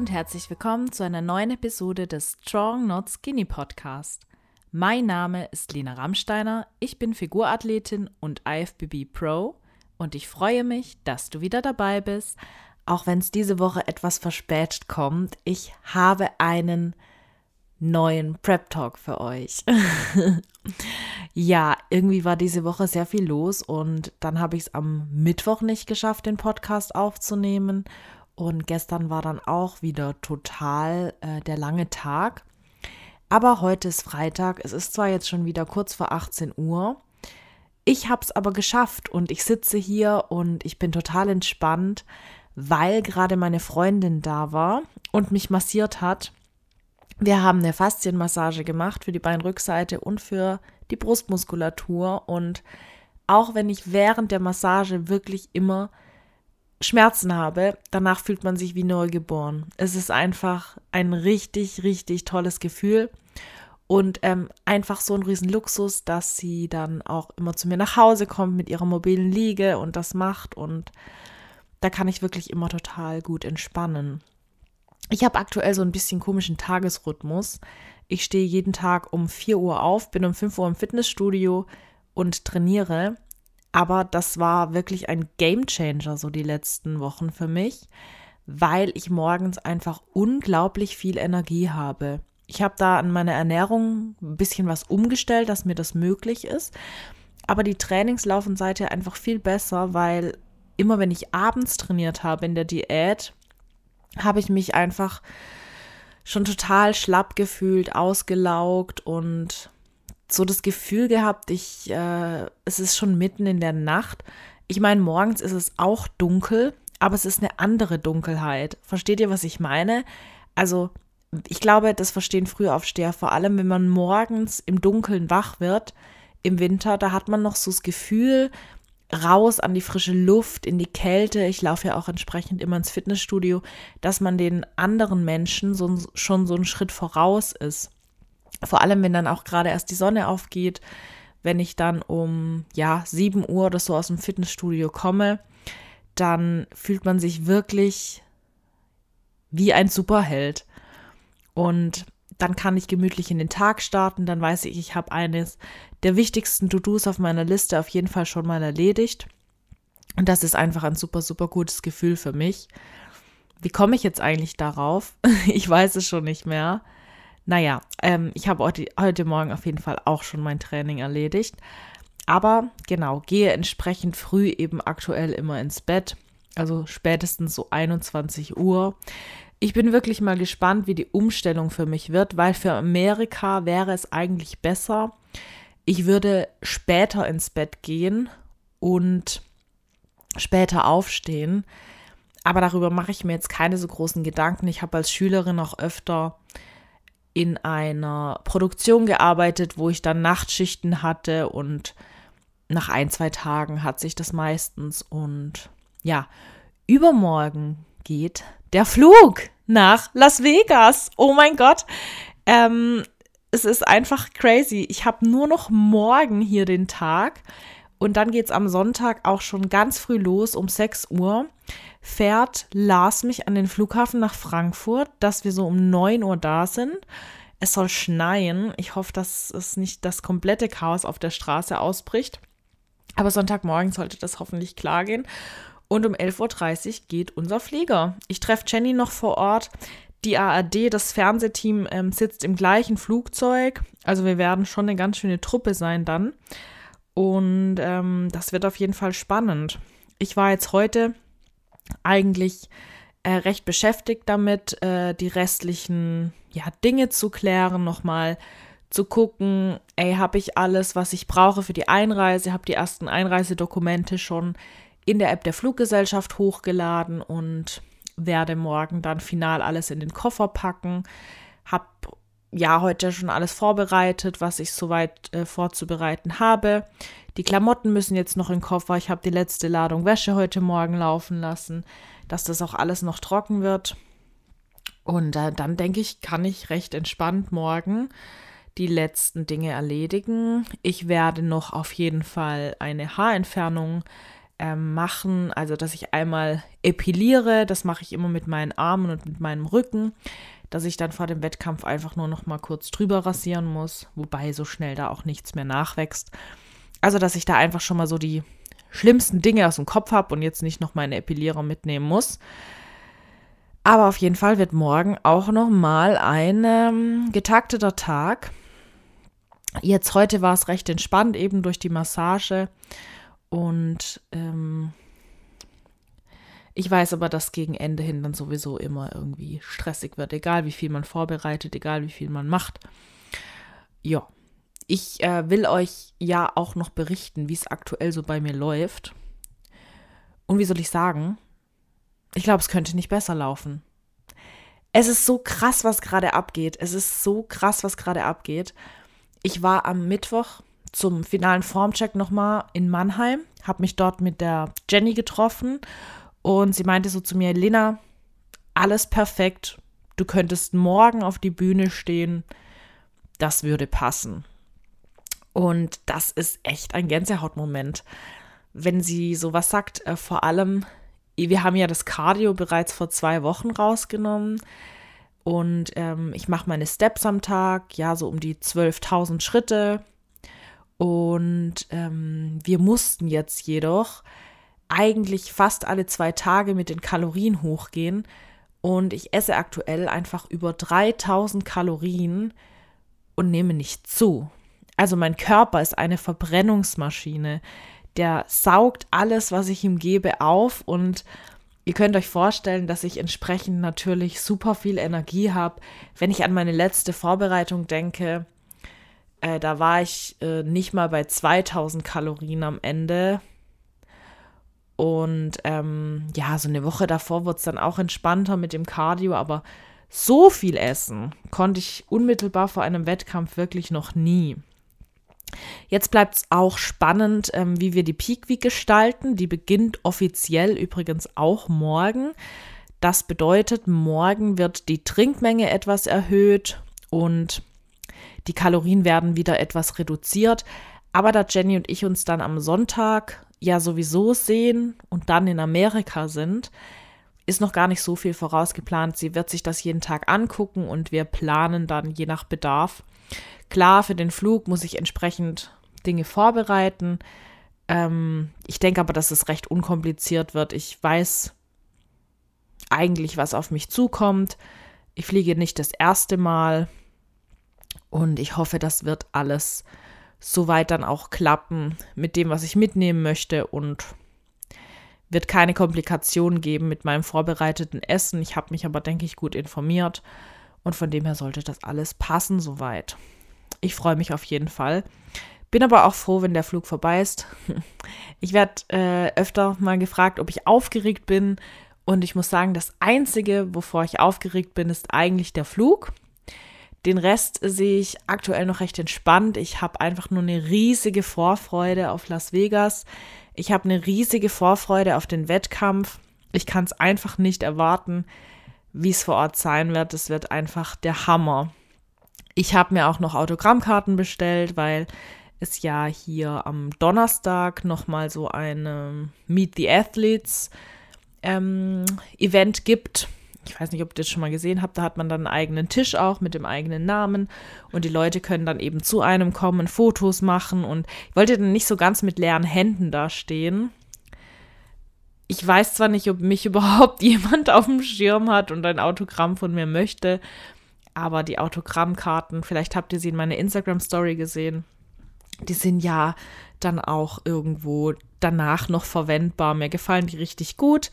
und herzlich willkommen zu einer neuen Episode des Strong Not Skinny Podcast. Mein Name ist Lena Rammsteiner, ich bin Figurathletin und IFBB Pro und ich freue mich, dass du wieder dabei bist, auch wenn es diese Woche etwas verspätet kommt. Ich habe einen neuen Prep Talk für euch. ja, irgendwie war diese Woche sehr viel los und dann habe ich es am Mittwoch nicht geschafft, den Podcast aufzunehmen. Und gestern war dann auch wieder total äh, der lange Tag. Aber heute ist Freitag. Es ist zwar jetzt schon wieder kurz vor 18 Uhr. Ich habe es aber geschafft und ich sitze hier und ich bin total entspannt, weil gerade meine Freundin da war und mich massiert hat. Wir haben eine Faszienmassage gemacht für die Beinrückseite und für die Brustmuskulatur. Und auch wenn ich während der Massage wirklich immer Schmerzen habe, danach fühlt man sich wie neugeboren. Es ist einfach ein richtig, richtig tolles Gefühl. Und ähm, einfach so ein Riesenluxus, dass sie dann auch immer zu mir nach Hause kommt mit ihrer mobilen Liege und das macht. Und da kann ich wirklich immer total gut entspannen. Ich habe aktuell so ein bisschen komischen Tagesrhythmus. Ich stehe jeden Tag um 4 Uhr auf, bin um 5 Uhr im Fitnessstudio und trainiere. Aber das war wirklich ein Game Changer so die letzten Wochen für mich, weil ich morgens einfach unglaublich viel Energie habe. Ich habe da an meiner Ernährung ein bisschen was umgestellt, dass mir das möglich ist. Aber die Trainings laufen seither einfach viel besser, weil immer wenn ich abends trainiert habe in der Diät, habe ich mich einfach schon total schlapp gefühlt, ausgelaugt und so das Gefühl gehabt, ich, äh, es ist schon mitten in der Nacht. Ich meine, morgens ist es auch dunkel, aber es ist eine andere Dunkelheit. Versteht ihr, was ich meine? Also, ich glaube, das verstehen Frühaufsteher vor allem, wenn man morgens im Dunkeln wach wird, im Winter, da hat man noch so das Gefühl, raus an die frische Luft, in die Kälte. Ich laufe ja auch entsprechend immer ins Fitnessstudio, dass man den anderen Menschen so, schon so einen Schritt voraus ist. Vor allem, wenn dann auch gerade erst die Sonne aufgeht, wenn ich dann um ja 7 Uhr oder so aus dem Fitnessstudio komme, dann fühlt man sich wirklich wie ein Superheld. Und dann kann ich gemütlich in den Tag starten, dann weiß ich, ich habe eines der wichtigsten To-Dos auf meiner Liste auf jeden Fall schon mal erledigt. Und das ist einfach ein super, super gutes Gefühl für mich. Wie komme ich jetzt eigentlich darauf? ich weiß es schon nicht mehr. Naja, ähm, ich habe heute, heute Morgen auf jeden Fall auch schon mein Training erledigt. Aber genau, gehe entsprechend früh eben aktuell immer ins Bett. Also spätestens so 21 Uhr. Ich bin wirklich mal gespannt, wie die Umstellung für mich wird, weil für Amerika wäre es eigentlich besser. Ich würde später ins Bett gehen und später aufstehen. Aber darüber mache ich mir jetzt keine so großen Gedanken. Ich habe als Schülerin auch öfter in einer Produktion gearbeitet, wo ich dann Nachtschichten hatte und nach ein, zwei Tagen hat sich das meistens und ja, übermorgen geht der Flug nach Las Vegas. Oh mein Gott. Ähm, es ist einfach crazy. Ich habe nur noch morgen hier den Tag und dann geht es am Sonntag auch schon ganz früh los um 6 Uhr. Fährt Lars mich an den Flughafen nach Frankfurt, dass wir so um 9 Uhr da sind. Es soll schneien. Ich hoffe, dass es nicht das komplette Chaos auf der Straße ausbricht. Aber Sonntagmorgen sollte das hoffentlich klar gehen. Und um 11.30 Uhr geht unser Flieger. Ich treffe Jenny noch vor Ort. Die ARD, das Fernsehteam, ähm, sitzt im gleichen Flugzeug. Also wir werden schon eine ganz schöne Truppe sein dann. Und ähm, das wird auf jeden Fall spannend. Ich war jetzt heute eigentlich äh, recht beschäftigt damit, äh, die restlichen ja, Dinge zu klären, nochmal zu gucken, ey, habe ich alles, was ich brauche für die Einreise, habe die ersten Einreisedokumente schon in der App der Fluggesellschaft hochgeladen und werde morgen dann final alles in den Koffer packen. Habe ja heute schon alles vorbereitet, was ich soweit äh, vorzubereiten habe. Die Klamotten müssen jetzt noch in den Koffer. Ich habe die letzte Ladung Wäsche heute Morgen laufen lassen, dass das auch alles noch trocken wird. Und äh, dann denke ich, kann ich recht entspannt morgen die letzten Dinge erledigen. Ich werde noch auf jeden Fall eine Haarentfernung ähm, machen, also dass ich einmal epiliere, das mache ich immer mit meinen Armen und mit meinem Rücken, dass ich dann vor dem Wettkampf einfach nur noch mal kurz drüber rasieren muss, wobei so schnell da auch nichts mehr nachwächst. Also, dass ich da einfach schon mal so die schlimmsten Dinge aus dem Kopf habe und jetzt nicht noch meine Epilierer mitnehmen muss. Aber auf jeden Fall wird morgen auch noch mal ein ähm, getakteter Tag. Jetzt heute war es recht entspannt, eben durch die Massage. Und ähm, ich weiß aber, dass gegen Ende hin dann sowieso immer irgendwie stressig wird, egal wie viel man vorbereitet, egal wie viel man macht. Ja, ich äh, will euch ja auch noch berichten, wie es aktuell so bei mir läuft. Und wie soll ich sagen? Ich glaube, es könnte nicht besser laufen. Es ist so krass, was gerade abgeht. Es ist so krass, was gerade abgeht. Ich war am Mittwoch zum finalen Formcheck nochmal in Mannheim, habe mich dort mit der Jenny getroffen und sie meinte so zu mir, Lena, alles perfekt, du könntest morgen auf die Bühne stehen, das würde passen. Und das ist echt ein Gänsehautmoment, wenn sie sowas sagt, äh, vor allem, wir haben ja das Cardio bereits vor zwei Wochen rausgenommen. Und ähm, ich mache meine Steps am Tag, ja, so um die 12.000 Schritte. Und ähm, wir mussten jetzt jedoch eigentlich fast alle zwei Tage mit den Kalorien hochgehen. Und ich esse aktuell einfach über 3000 Kalorien und nehme nicht zu. Also mein Körper ist eine Verbrennungsmaschine. Der saugt alles, was ich ihm gebe, auf und Ihr könnt euch vorstellen, dass ich entsprechend natürlich super viel Energie habe. Wenn ich an meine letzte Vorbereitung denke, äh, da war ich äh, nicht mal bei 2000 Kalorien am Ende. Und ähm, ja, so eine Woche davor wurde es dann auch entspannter mit dem Cardio, aber so viel essen konnte ich unmittelbar vor einem Wettkampf wirklich noch nie. Jetzt bleibt es auch spannend, ähm, wie wir die Peak Week gestalten. Die beginnt offiziell übrigens auch morgen. Das bedeutet, morgen wird die Trinkmenge etwas erhöht und die Kalorien werden wieder etwas reduziert. Aber da Jenny und ich uns dann am Sonntag ja sowieso sehen und dann in Amerika sind, ist noch gar nicht so viel vorausgeplant. Sie wird sich das jeden Tag angucken und wir planen dann je nach Bedarf Klar, für den Flug muss ich entsprechend Dinge vorbereiten. Ähm, ich denke aber, dass es recht unkompliziert wird. Ich weiß eigentlich, was auf mich zukommt. Ich fliege nicht das erste Mal und ich hoffe, das wird alles soweit dann auch klappen mit dem, was ich mitnehmen möchte und wird keine Komplikationen geben mit meinem vorbereiteten Essen. Ich habe mich aber, denke ich, gut informiert und von dem her sollte das alles passen soweit. Ich freue mich auf jeden Fall. Bin aber auch froh, wenn der Flug vorbei ist. Ich werde äh, öfter mal gefragt, ob ich aufgeregt bin. Und ich muss sagen, das Einzige, wovor ich aufgeregt bin, ist eigentlich der Flug. Den Rest sehe ich aktuell noch recht entspannt. Ich habe einfach nur eine riesige Vorfreude auf Las Vegas. Ich habe eine riesige Vorfreude auf den Wettkampf. Ich kann es einfach nicht erwarten, wie es vor Ort sein wird. Es wird einfach der Hammer. Ich habe mir auch noch Autogrammkarten bestellt, weil es ja hier am Donnerstag nochmal so ein Meet the Athletes ähm, Event gibt. Ich weiß nicht, ob ihr das schon mal gesehen habt. Da hat man dann einen eigenen Tisch auch mit dem eigenen Namen und die Leute können dann eben zu einem kommen, Fotos machen und ich wollte dann nicht so ganz mit leeren Händen dastehen. Ich weiß zwar nicht, ob mich überhaupt jemand auf dem Schirm hat und ein Autogramm von mir möchte, aber die Autogrammkarten, vielleicht habt ihr sie in meiner Instagram-Story gesehen, die sind ja dann auch irgendwo danach noch verwendbar. Mir gefallen die richtig gut.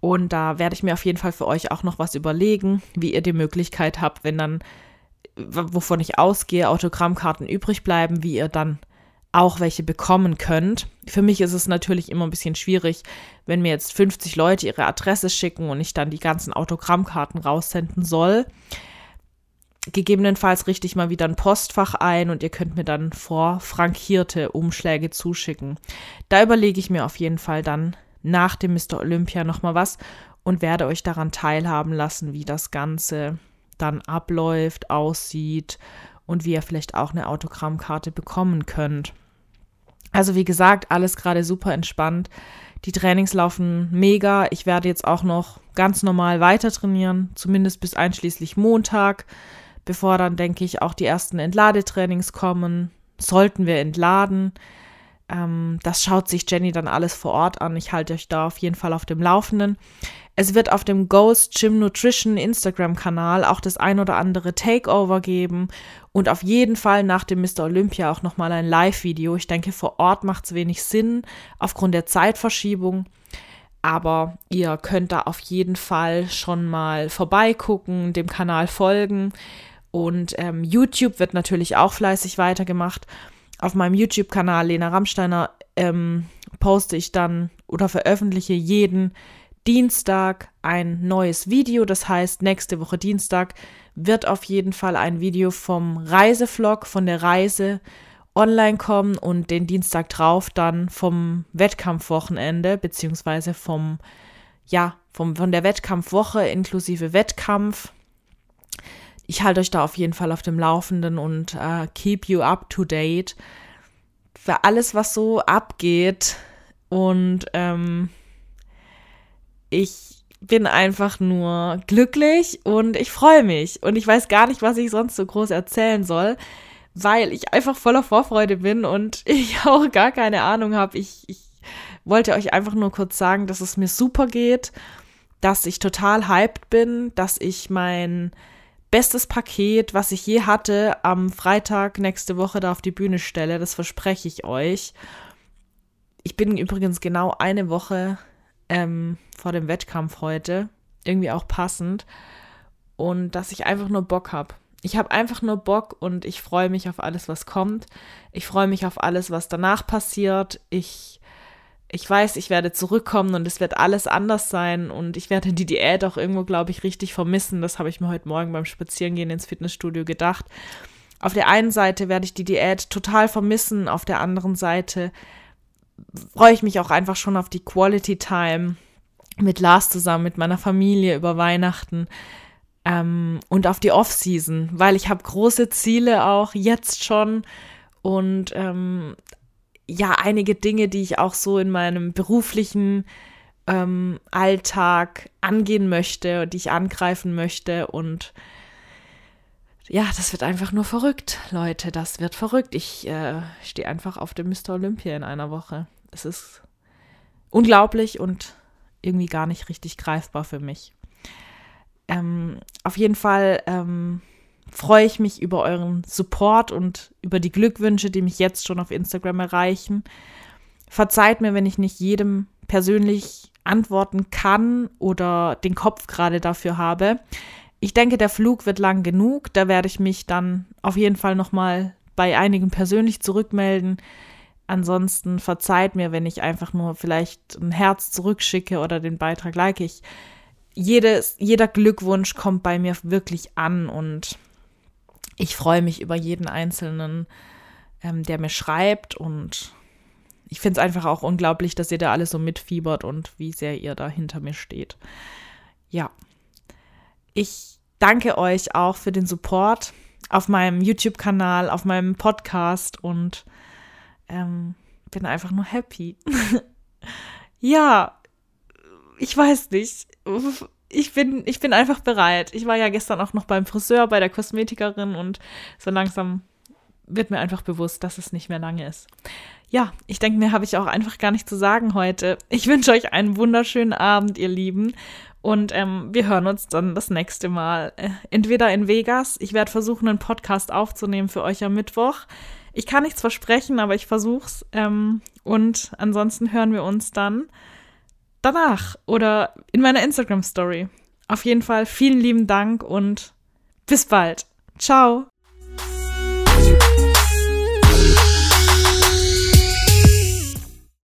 Und da werde ich mir auf jeden Fall für euch auch noch was überlegen, wie ihr die Möglichkeit habt, wenn dann, wovon ich ausgehe, Autogrammkarten übrig bleiben, wie ihr dann auch welche bekommen könnt. Für mich ist es natürlich immer ein bisschen schwierig, wenn mir jetzt 50 Leute ihre Adresse schicken und ich dann die ganzen Autogrammkarten raussenden soll gegebenenfalls richte ich mal wieder ein Postfach ein und ihr könnt mir dann vorfrankierte Umschläge zuschicken. Da überlege ich mir auf jeden Fall dann nach dem Mr. Olympia nochmal was und werde euch daran teilhaben lassen, wie das Ganze dann abläuft, aussieht und wie ihr vielleicht auch eine Autogrammkarte bekommen könnt. Also wie gesagt, alles gerade super entspannt. Die Trainings laufen mega. Ich werde jetzt auch noch ganz normal weiter trainieren, zumindest bis einschließlich Montag, bevor dann, denke ich, auch die ersten Entladetrainings kommen. Sollten wir entladen. Ähm, das schaut sich Jenny dann alles vor Ort an. Ich halte euch da auf jeden Fall auf dem Laufenden. Es wird auf dem Ghost Gym Nutrition Instagram-Kanal auch das ein oder andere Takeover geben und auf jeden Fall nach dem Mr. Olympia auch nochmal ein Live-Video. Ich denke, vor Ort macht es wenig Sinn aufgrund der Zeitverschiebung. Aber ihr könnt da auf jeden Fall schon mal vorbeigucken, dem Kanal folgen. Und ähm, YouTube wird natürlich auch fleißig weitergemacht. Auf meinem YouTube-Kanal Lena Rammsteiner ähm, poste ich dann oder veröffentliche jeden Dienstag ein neues Video. Das heißt, nächste Woche Dienstag wird auf jeden Fall ein Video vom Reisevlog, von der Reise online kommen und den Dienstag drauf dann vom Wettkampfwochenende, beziehungsweise vom, ja, vom, von der Wettkampfwoche inklusive Wettkampf. Ich halte euch da auf jeden Fall auf dem Laufenden und uh, keep you up to date für alles, was so abgeht. Und ähm, ich bin einfach nur glücklich und ich freue mich. Und ich weiß gar nicht, was ich sonst so groß erzählen soll, weil ich einfach voller Vorfreude bin und ich auch gar keine Ahnung habe. Ich, ich wollte euch einfach nur kurz sagen, dass es mir super geht, dass ich total hyped bin, dass ich mein bestes Paket, was ich je hatte, am Freitag nächste Woche da auf die Bühne stelle. Das verspreche ich euch. Ich bin übrigens genau eine Woche ähm, vor dem Wettkampf heute. Irgendwie auch passend. Und dass ich einfach nur Bock habe. Ich habe einfach nur Bock und ich freue mich auf alles, was kommt. Ich freue mich auf alles, was danach passiert. Ich, ich weiß, ich werde zurückkommen und es wird alles anders sein und ich werde die Diät auch irgendwo, glaube ich, richtig vermissen. Das habe ich mir heute Morgen beim Spazierengehen ins Fitnessstudio gedacht. Auf der einen Seite werde ich die Diät total vermissen, auf der anderen Seite freue ich mich auch einfach schon auf die Quality Time mit Lars zusammen, mit meiner Familie über Weihnachten ähm, und auf die Off-Season, weil ich habe große Ziele auch jetzt schon und ähm, ja, einige Dinge, die ich auch so in meinem beruflichen ähm, Alltag angehen möchte und die ich angreifen möchte und ja, das wird einfach nur verrückt, Leute. Das wird verrückt. Ich äh, stehe einfach auf dem Mr. Olympia in einer Woche. Es ist unglaublich und irgendwie gar nicht richtig greifbar für mich. Ähm, auf jeden Fall ähm, freue ich mich über euren Support und über die Glückwünsche, die mich jetzt schon auf Instagram erreichen. Verzeiht mir, wenn ich nicht jedem persönlich antworten kann oder den Kopf gerade dafür habe. Ich denke, der Flug wird lang genug. Da werde ich mich dann auf jeden Fall nochmal bei einigen persönlich zurückmelden. Ansonsten verzeiht mir, wenn ich einfach nur vielleicht ein Herz zurückschicke oder den Beitrag like ich. Jedes, jeder Glückwunsch kommt bei mir wirklich an und ich freue mich über jeden Einzelnen, ähm, der mir schreibt und ich finde es einfach auch unglaublich, dass ihr da alles so mitfiebert und wie sehr ihr da hinter mir steht. Ja. Ich danke euch auch für den Support auf meinem YouTube-Kanal, auf meinem Podcast und ähm, bin einfach nur happy. ja, ich weiß nicht. Ich bin, ich bin einfach bereit. Ich war ja gestern auch noch beim Friseur, bei der Kosmetikerin und so langsam wird mir einfach bewusst, dass es nicht mehr lange ist. Ja, ich denke, mir habe ich auch einfach gar nicht zu sagen heute. Ich wünsche euch einen wunderschönen Abend, ihr Lieben. Und ähm, wir hören uns dann das nächste Mal. Äh, entweder in Vegas. Ich werde versuchen, einen Podcast aufzunehmen für euch am Mittwoch. Ich kann nichts versprechen, aber ich versuch's. Ähm, und ansonsten hören wir uns dann danach oder in meiner Instagram-Story. Auf jeden Fall vielen lieben Dank und bis bald. Ciao.